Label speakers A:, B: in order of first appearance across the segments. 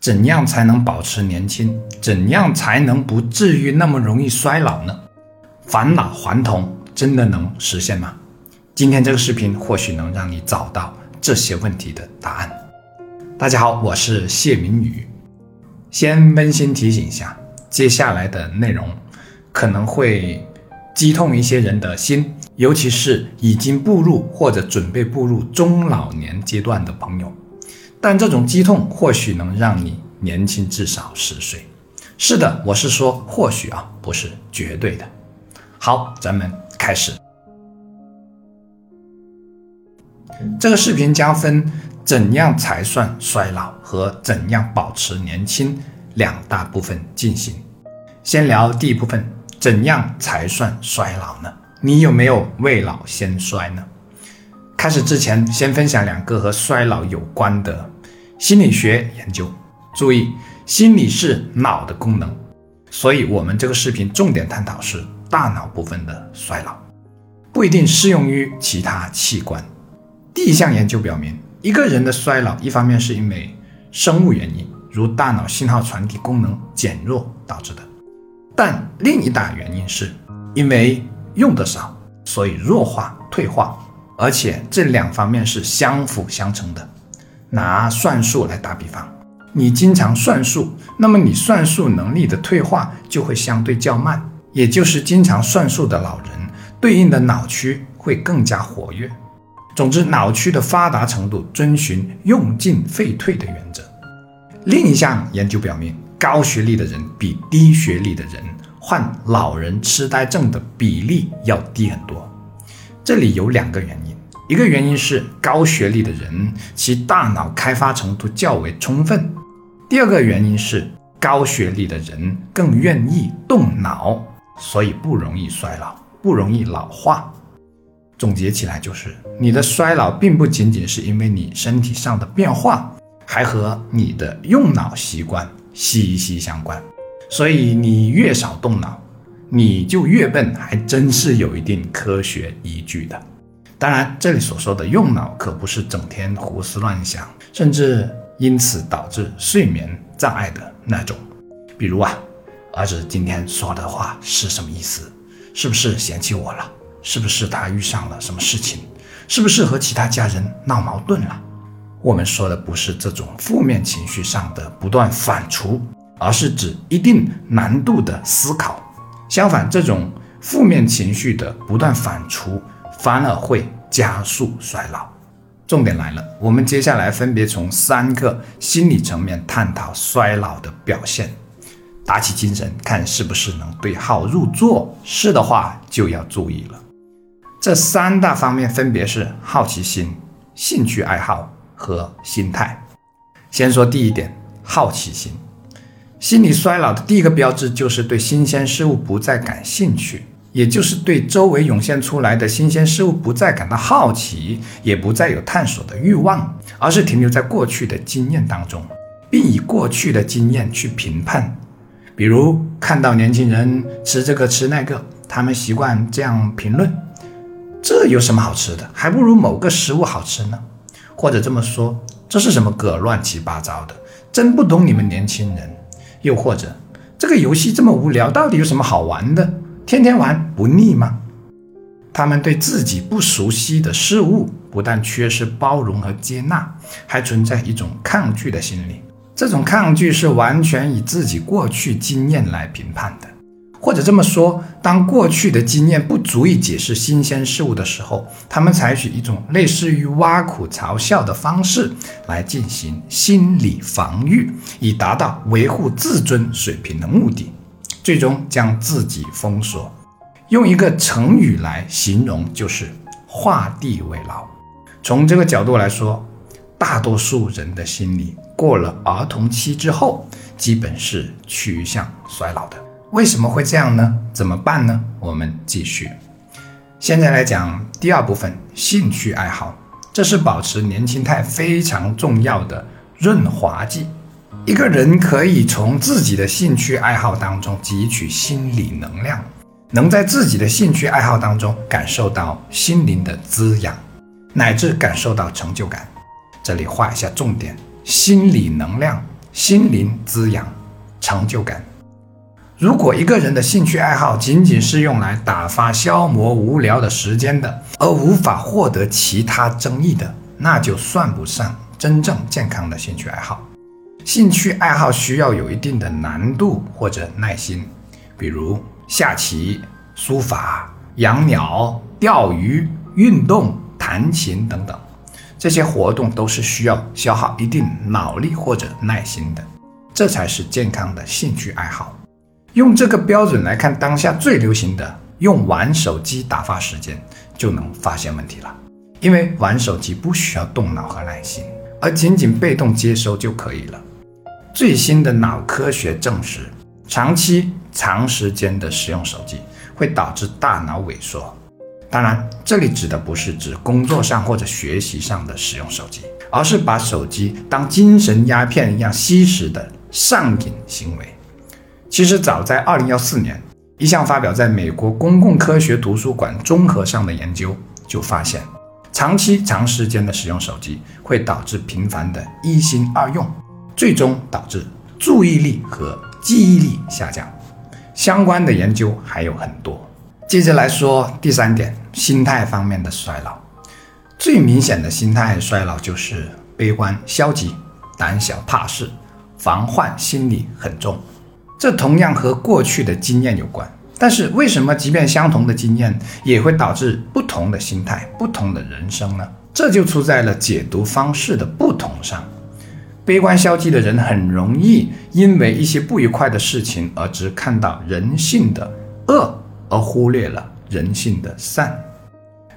A: 怎样才能保持年轻？怎样才能不至于那么容易衰老呢？返老还童真的能实现吗？今天这个视频或许能让你找到这些问题的答案。大家好，我是谢明宇。先温馨提醒一下，接下来的内容可能会击痛一些人的心，尤其是已经步入或者准备步入中老年阶段的朋友。但这种激痛或许能让你年轻至少十岁。是的，我是说或许啊，不是绝对的。好，咱们开始。这个视频将分怎样才算衰老和怎样保持年轻两大部分进行。先聊第一部分，怎样才算衰老呢？你有没有未老先衰呢？开始之前，先分享两个和衰老有关的心理学研究。注意，心理是脑的功能，所以我们这个视频重点探讨是大脑部分的衰老，不一定适用于其他器官。第一项研究表明，一个人的衰老，一方面是因为生物原因，如大脑信号传递功能减弱导致的，但另一大原因是因为用的少，所以弱化退化。而且这两方面是相辅相成的。拿算术来打比方，你经常算数，那么你算术能力的退化就会相对较慢，也就是经常算数的老人，对应的脑区会更加活跃。总之，脑区的发达程度遵循用进废退的原则。另一项研究表明，高学历的人比低学历的人患老人痴呆症的比例要低很多。这里有两个原因。一个原因是高学历的人其大脑开发程度较为充分，第二个原因是高学历的人更愿意动脑，所以不容易衰老，不容易老化。总结起来就是，你的衰老并不仅仅是因为你身体上的变化，还和你的用脑习惯息息相关。所以你越少动脑，你就越笨，还真是有一定科学依据的。当然，这里所说的用脑可不是整天胡思乱想，甚至因此导致睡眠障碍的那种。比如啊，儿子今天说的话是什么意思？是不是嫌弃我了？是不是他遇上了什么事情？是不是和其他家人闹矛盾了？我们说的不是这种负面情绪上的不断反刍，而是指一定难度的思考。相反，这种负面情绪的不断反刍。反而会加速衰老。重点来了，我们接下来分别从三个心理层面探讨衰老的表现，打起精神，看是不是能对号入座。是的话，就要注意了。这三大方面分别是好奇心、兴趣爱好和心态。先说第一点，好奇心。心理衰老的第一个标志就是对新鲜事物不再感兴趣。也就是对周围涌现出来的新鲜事物不再感到好奇，也不再有探索的欲望，而是停留在过去的经验当中，并以过去的经验去评判。比如看到年轻人吃这个吃那个，他们习惯这样评论：这有什么好吃的？还不如某个食物好吃呢。或者这么说：这是什么歌？乱七八糟的，真不懂你们年轻人。又或者这个游戏这么无聊，到底有什么好玩的？天天玩不腻吗？他们对自己不熟悉的事物不但缺失包容和接纳，还存在一种抗拒的心理。这种抗拒是完全以自己过去经验来评判的，或者这么说，当过去的经验不足以解释新鲜事物的时候，他们采取一种类似于挖苦、嘲笑的方式来进行心理防御，以达到维护自尊水平的目的。最终将自己封锁，用一个成语来形容，就是画地为牢。从这个角度来说，大多数人的心理过了儿童期之后，基本是趋向衰老的。为什么会这样呢？怎么办呢？我们继续。现在来讲第二部分，兴趣爱好，这是保持年轻态非常重要的润滑剂。一个人可以从自己的兴趣爱好当中汲取心理能量，能在自己的兴趣爱好当中感受到心灵的滋养，乃至感受到成就感。这里画一下重点：心理能量心灵滋养、成就感。如果一个人的兴趣爱好仅仅是用来打发消磨无聊的时间的，而无法获得其他增益的，那就算不上真正健康的兴趣爱好。兴趣爱好需要有一定的难度或者耐心，比如下棋、书法、养鸟、钓鱼、运动、弹琴等等，这些活动都是需要消耗一定脑力或者耐心的，这才是健康的兴趣爱好。用这个标准来看，当下最流行的用玩手机打发时间，就能发现问题了。因为玩手机不需要动脑和耐心，而仅仅被动接收就可以了。最新的脑科学证实，长期长时间的使用手机会导致大脑萎缩。当然，这里指的不是指工作上或者学习上的使用手机，而是把手机当精神鸦片一样吸食的上瘾行为。其实早在二零幺四年，一项发表在美国公共科学图书馆综合上的研究就发现，长期长时间的使用手机会导致频繁的一心二用，最终导致注意力和记忆力下降。相关的研究还有很多。接着来说第三点，心态方面的衰老。最明显的心态衰老就是悲观、消极、胆小怕事、防患心理很重。这同样和过去的经验有关，但是为什么即便相同的经验也会导致不同的心态、不同的人生呢？这就出在了解读方式的不同上。悲观消极的人很容易因为一些不愉快的事情而只看到人性的恶，而忽略了人性的善，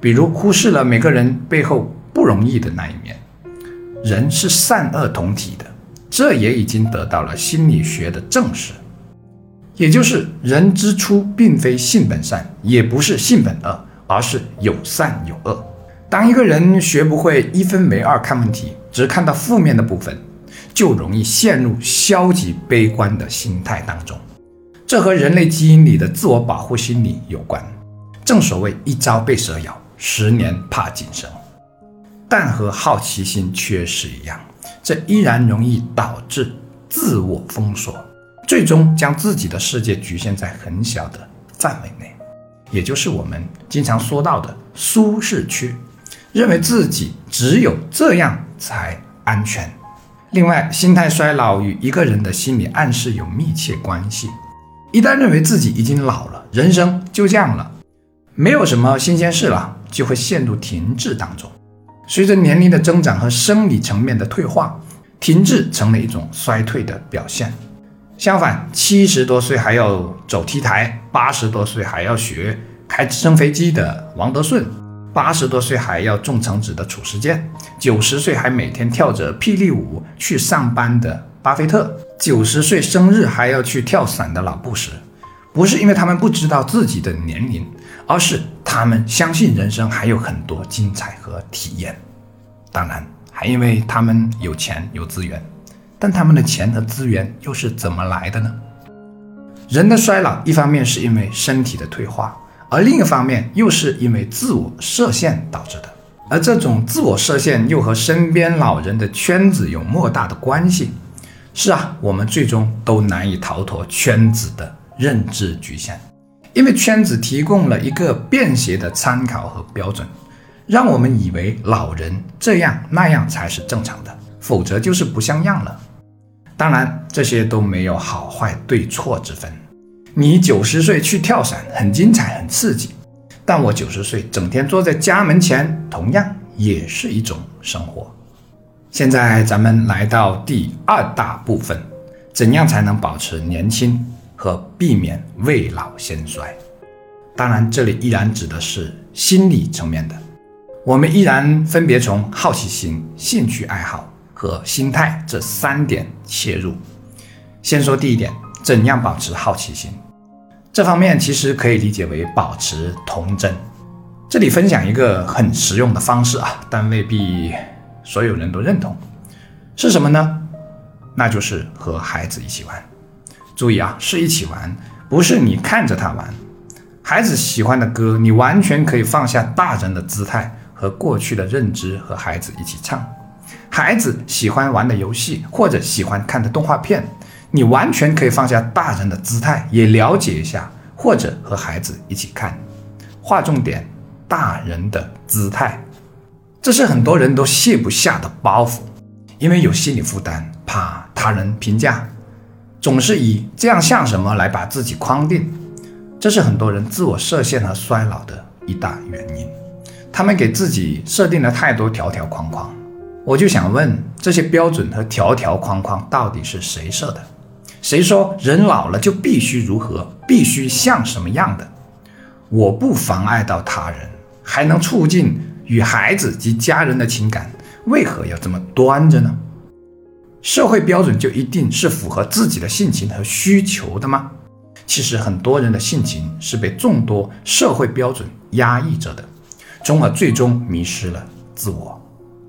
A: 比如忽视了每个人背后不容易的那一面。人是善恶同体的，这也已经得到了心理学的证实。也就是人之初并非性本善，也不是性本恶，而是有善有恶。当一个人学不会一分为二看问题，只看到负面的部分，就容易陷入消极悲观的心态当中。这和人类基因里的自我保护心理有关。正所谓一朝被蛇咬，十年怕井绳。但和好奇心缺失一样，这依然容易导致自我封锁。最终将自己的世界局限在很小的范围内，也就是我们经常说到的舒适区，认为自己只有这样才安全。另外，心态衰老与一个人的心理暗示有密切关系。一旦认为自己已经老了，人生就这样了，没有什么新鲜事了，就会陷入停滞当中。随着年龄的增长和生理层面的退化，停滞成了一种衰退的表现。相反，七十多岁还要走 T 台，八十多岁还要学开直升飞机的王德顺，八十多岁还要种橙子的褚时健，九十岁还每天跳着霹雳舞去上班的巴菲特，九十岁生日还要去跳伞的老布什，不是因为他们不知道自己的年龄，而是他们相信人生还有很多精彩和体验。当然，还因为他们有钱有资源。但他们的钱和资源又是怎么来的呢？人的衰老，一方面是因为身体的退化，而另一方面又是因为自我设限导致的。而这种自我设限又和身边老人的圈子有莫大的关系。是啊，我们最终都难以逃脱圈子的认知局限，因为圈子提供了一个便携的参考和标准，让我们以为老人这样那样才是正常的，否则就是不像样了。当然，这些都没有好坏对错之分。你九十岁去跳伞很精彩、很刺激，但我九十岁整天坐在家门前，同样也是一种生活。现在咱们来到第二大部分，怎样才能保持年轻和避免未老先衰？当然，这里依然指的是心理层面的。我们依然分别从好奇心、兴趣爱好。和心态这三点切入。先说第一点，怎样保持好奇心？这方面其实可以理解为保持童真。这里分享一个很实用的方式啊，但未必所有人都认同。是什么呢？那就是和孩子一起玩。注意啊，是一起玩，不是你看着他玩。孩子喜欢的歌，你完全可以放下大人的姿态和过去的认知，和孩子一起唱。孩子喜欢玩的游戏或者喜欢看的动画片，你完全可以放下大人的姿态，也了解一下，或者和孩子一起看。划重点：大人的姿态，这是很多人都卸不下的包袱，因为有心理负担，怕他人评价，总是以这样像什么来把自己框定，这是很多人自我设限和衰老的一大原因。他们给自己设定了太多条条框框。我就想问，这些标准和条条框框到底是谁设的？谁说人老了就必须如何，必须像什么样的？我不妨碍到他人，还能促进与孩子及家人的情感，为何要这么端着呢？社会标准就一定是符合自己的性情和需求的吗？其实很多人的性情是被众多社会标准压抑着的，从而最终迷失了自我。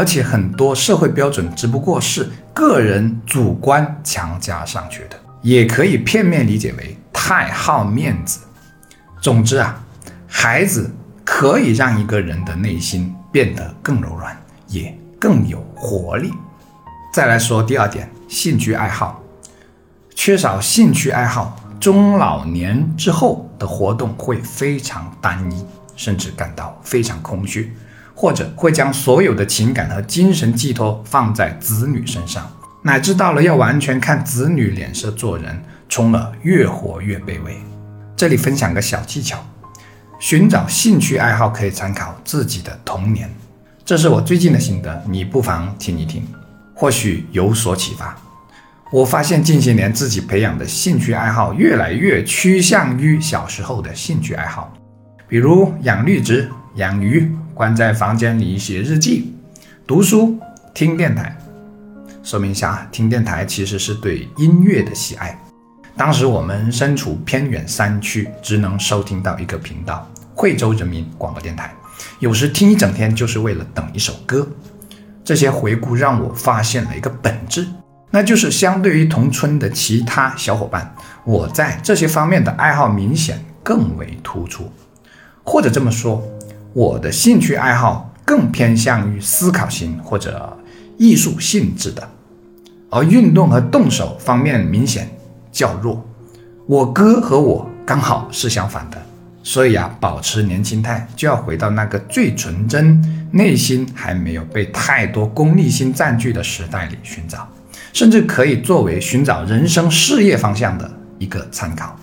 A: 而且很多社会标准只不过是个人主观强加上去的，也可以片面理解为太好面子。总之啊，孩子可以让一个人的内心变得更柔软，也更有活力。再来说第二点，兴趣爱好，缺少兴趣爱好，中老年之后的活动会非常单一，甚至感到非常空虚。或者会将所有的情感和精神寄托放在子女身上，乃至到了要完全看子女脸色做人，从而越活越卑微。这里分享个小技巧：寻找兴趣爱好可以参考自己的童年，这是我最近的心得，你不妨听一听，或许有所启发。我发现近些年自己培养的兴趣爱好越来越趋向于小时候的兴趣爱好，比如养绿植、养鱼。关在房间里写日记、读书、听电台。说明一下啊，听电台其实是对音乐的喜爱。当时我们身处偏远山区，只能收听到一个频道——惠州人民广播电台。有时听一整天，就是为了等一首歌。这些回顾让我发现了一个本质，那就是相对于同村的其他小伙伴，我在这些方面的爱好明显更为突出，或者这么说。我的兴趣爱好更偏向于思考型或者艺术性质的，而运动和动手方面明显较弱。我哥和我刚好是相反的，所以啊，保持年轻态就要回到那个最纯真、内心还没有被太多功利心占据的时代里寻找，甚至可以作为寻找人生事业方向的一个参考。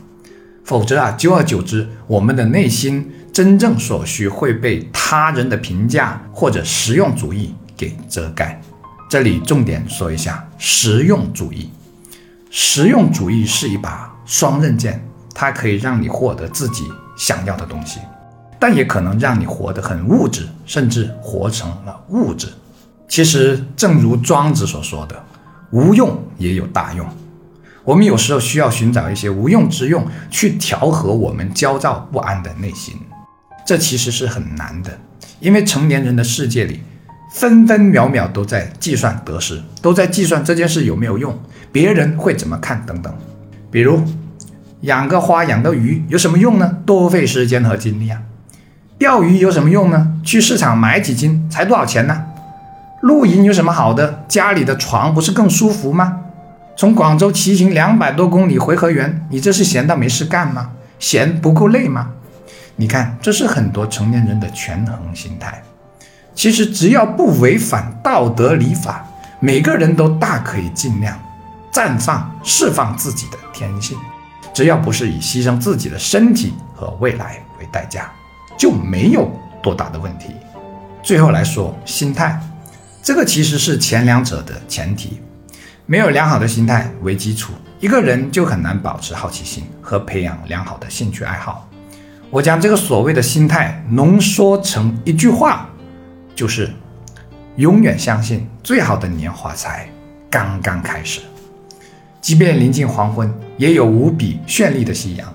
A: 否则啊，久而久之，我们的内心。真正所需会被他人的评价或者实用主义给遮盖。这里重点说一下实用主义。实用主义是一把双刃剑，它可以让你获得自己想要的东西，但也可能让你活得很物质，甚至活成了物质。其实，正如庄子所说的，无用也有大用。我们有时候需要寻找一些无用之用，去调和我们焦躁不安的内心。这其实是很难的，因为成年人的世界里，分分秒秒都在计算得失，都在计算这件事有没有用，别人会怎么看等等。比如，养个花、养个鱼有什么用呢？多费时间和精力啊！钓鱼有什么用呢？去市场买几斤才多少钱呢？露营有什么好的？家里的床不是更舒服吗？从广州骑行两百多公里回河源，你这是闲到没事干吗？闲不够累吗？你看，这是很多成年人的权衡心态。其实只要不违反道德礼法，每个人都大可以尽量绽放、释放自己的天性。只要不是以牺牲自己的身体和未来为代价，就没有多大的问题。最后来说，心态，这个其实是前两者的前提。没有良好的心态为基础，一个人就很难保持好奇心和培养良好的兴趣爱好。我将这个所谓的心态浓缩成一句话，就是永远相信最好的年华才刚刚开始。即便临近黄昏，也有无比绚丽的夕阳。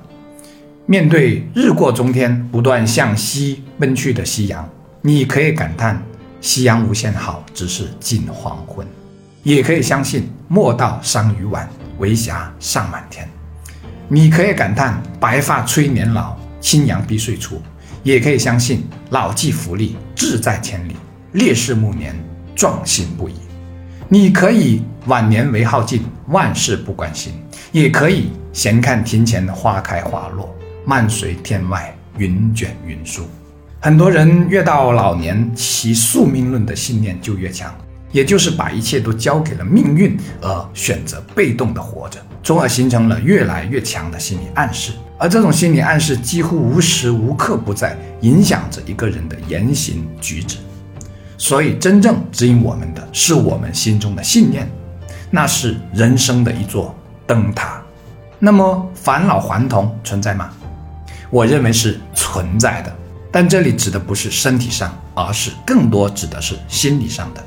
A: 面对日过中天、不断向西奔去的夕阳，你可以感叹夕阳无限好，只是近黄昏；也可以相信莫道伤余晚，为霞尚满天。你可以感叹白发催年老。青阳逼岁出，也可以相信老骥伏枥，志在千里；烈士暮年，壮心不已。你可以晚年为好尽，万事不关心；也可以闲看庭前花开花落，漫随天外云卷云舒。很多人越到老年，其宿命论的信念就越强，也就是把一切都交给了命运，而选择被动的活着，从而形成了越来越强的心理暗示。而这种心理暗示几乎无时无刻不在影响着一个人的言行举止。所以，真正指引我们的是我们心中的信念，那是人生的一座灯塔。那么，返老还童存在吗？我认为是存在的，但这里指的不是身体上，而是更多指的是心理上的。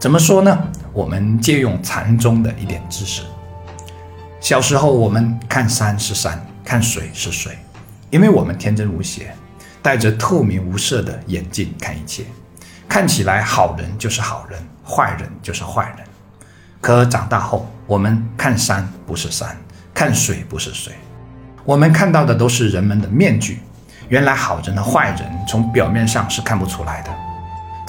A: 怎么说呢？我们借用禅宗的一点知识。小时候，我们看山是山，看水是水，因为我们天真无邪，戴着透明无色的眼镜看一切。看起来好人就是好人，坏人就是坏人。可长大后，我们看山不是山，看水不是水，我们看到的都是人们的面具。原来好人和坏人从表面上是看不出来的，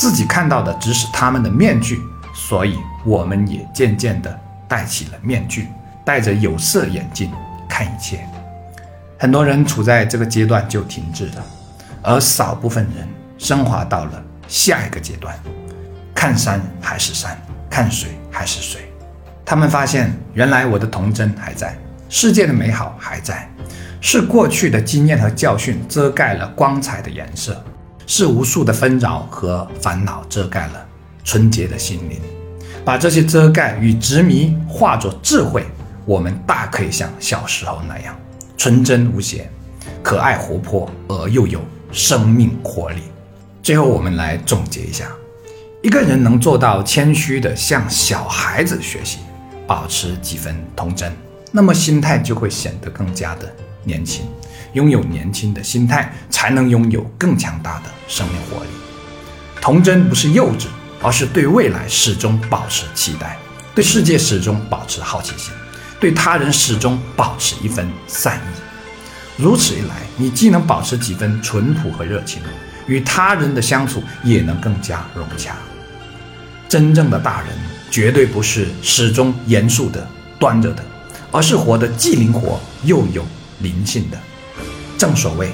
A: 自己看到的只是他们的面具，所以我们也渐渐地戴起了面具，戴着有色眼镜看一切。很多人处在这个阶段就停滞了，而少部分人升华到了。下一个阶段，看山还是山，看水还是水。他们发现，原来我的童真还在，世界的美好还在，是过去的经验和教训遮盖了光彩的颜色，是无数的纷扰和烦恼遮盖了纯洁的心灵。把这些遮盖与执迷化作智慧，我们大可以像小时候那样，纯真无邪，可爱活泼而又有生命活力。最后，我们来总结一下：一个人能做到谦虚的向小孩子学习，保持几分童真，那么心态就会显得更加的年轻。拥有年轻的心态，才能拥有更强大的生命活力。童真不是幼稚，而是对未来始终保持期待，对世界始终保持好奇心，对他人始终保持一份善意。如此一来，你既能保持几分淳朴和热情。与他人的相处也能更加融洽。真正的大人绝对不是始终严肃的、端着的，而是活得既灵活又有灵性的。正所谓，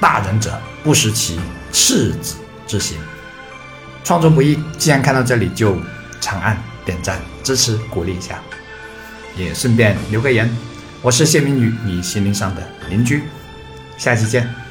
A: 大人者不识其赤子之心。创作不易，既然看到这里，就长按点赞支持鼓励一下，也顺便留个言。我是谢明宇，你心灵上的邻居。下期见。